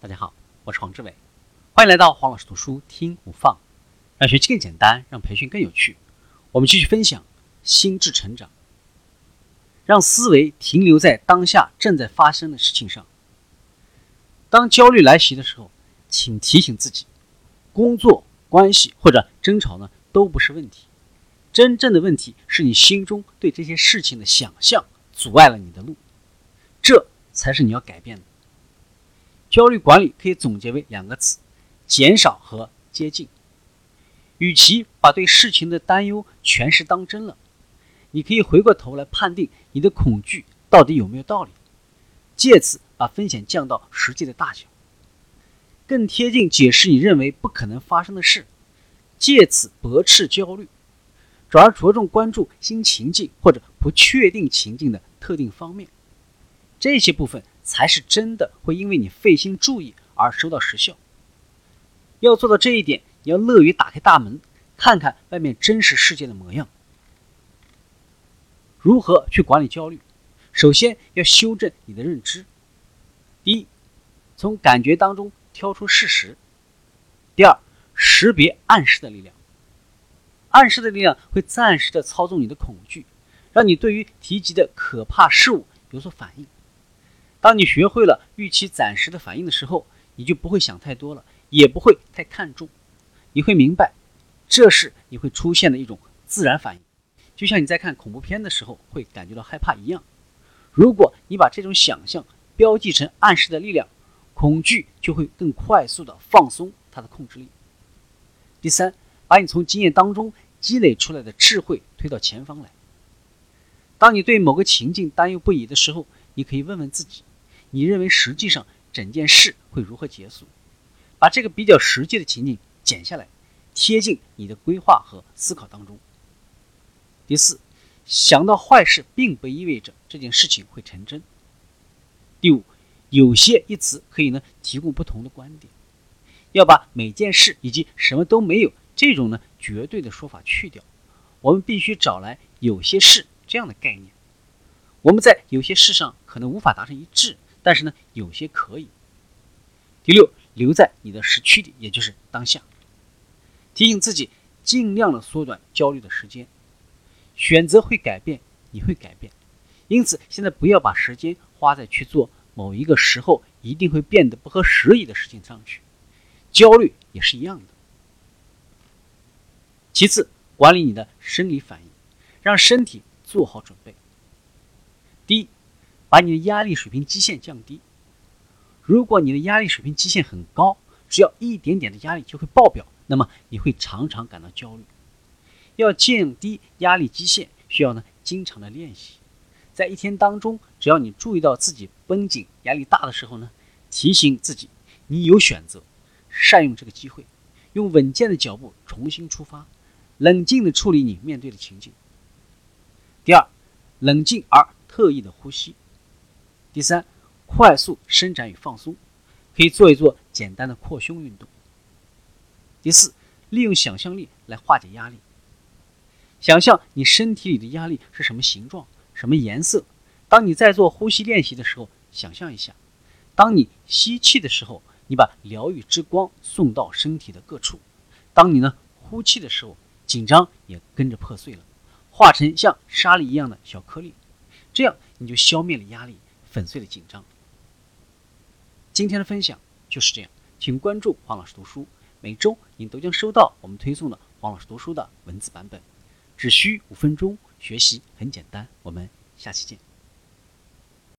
大家好，我是黄志伟，欢迎来到黄老师读书听不放，让学习更简单，让培训更有趣。我们继续分享心智成长，让思维停留在当下正在发生的事情上。当焦虑来袭的时候，请提醒自己，工作、关系或者争吵呢都不是问题，真正的问题是你心中对这些事情的想象阻碍了你的路，这才是你要改变的。焦虑管理可以总结为两个词：减少和接近。与其把对事情的担忧全是当真了，你可以回过头来判定你的恐惧到底有没有道理，借此把风险降到实际的大小，更贴近解释你认为不可能发生的事，借此驳斥焦虑，转而着重关注新情境或者不确定情境的特定方面，这些部分。才是真的会因为你费心注意而收到实效。要做到这一点，你要乐于打开大门，看看外面真实世界的模样。如何去管理焦虑？首先要修正你的认知。第一，从感觉当中挑出事实。第二，识别暗示的力量。暗示的力量会暂时的操纵你的恐惧，让你对于提及的可怕事物有所反应。当你学会了预期暂时的反应的时候，你就不会想太多了，也不会太看重。你会明白，这是你会出现的一种自然反应，就像你在看恐怖片的时候会感觉到害怕一样。如果你把这种想象标记成暗示的力量，恐惧就会更快速的放松它的控制力。第三，把你从经验当中积累出来的智慧推到前方来。当你对某个情境担忧不已的时候，你可以问问自己。你认为实际上整件事会如何结束？把这个比较实际的情景剪下来，贴近你的规划和思考当中。第四，想到坏事并不意味着这件事情会成真。第五，有些一词可以呢提供不同的观点。要把每件事以及什么都没有这种呢绝对的说法去掉，我们必须找来有些事这样的概念。我们在有些事上可能无法达成一致。但是呢，有些可以。第六，留在你的时区里，也就是当下，提醒自己尽量的缩短焦虑的时间。选择会改变，你会改变，因此现在不要把时间花在去做某一个时候一定会变得不合时宜的事情上去。焦虑也是一样的。其次，管理你的生理反应，让身体做好准备。第一。把你的压力水平基线降低。如果你的压力水平基线很高，只要一点点的压力就会爆表，那么你会常常感到焦虑。要降低压力基线，需要呢经常的练习。在一天当中，只要你注意到自己绷紧、压力大的时候呢，提醒自己你有选择，善用这个机会，用稳健的脚步重新出发，冷静的处理你面对的情境。第二，冷静而特意的呼吸。第三，快速伸展与放松，可以做一做简单的扩胸运动。第四，利用想象力来化解压力。想象你身体里的压力是什么形状、什么颜色。当你在做呼吸练习的时候，想象一下，当你吸气的时候，你把疗愈之光送到身体的各处；当你呢呼气的时候，紧张也跟着破碎了，化成像沙粒一样的小颗粒，这样你就消灭了压力。粉碎了紧张。今天的分享就是这样，请关注黄老师读书，每周您都将收到我们推送的黄老师读书的文字版本，只需五分钟，学习很简单。我们下期见。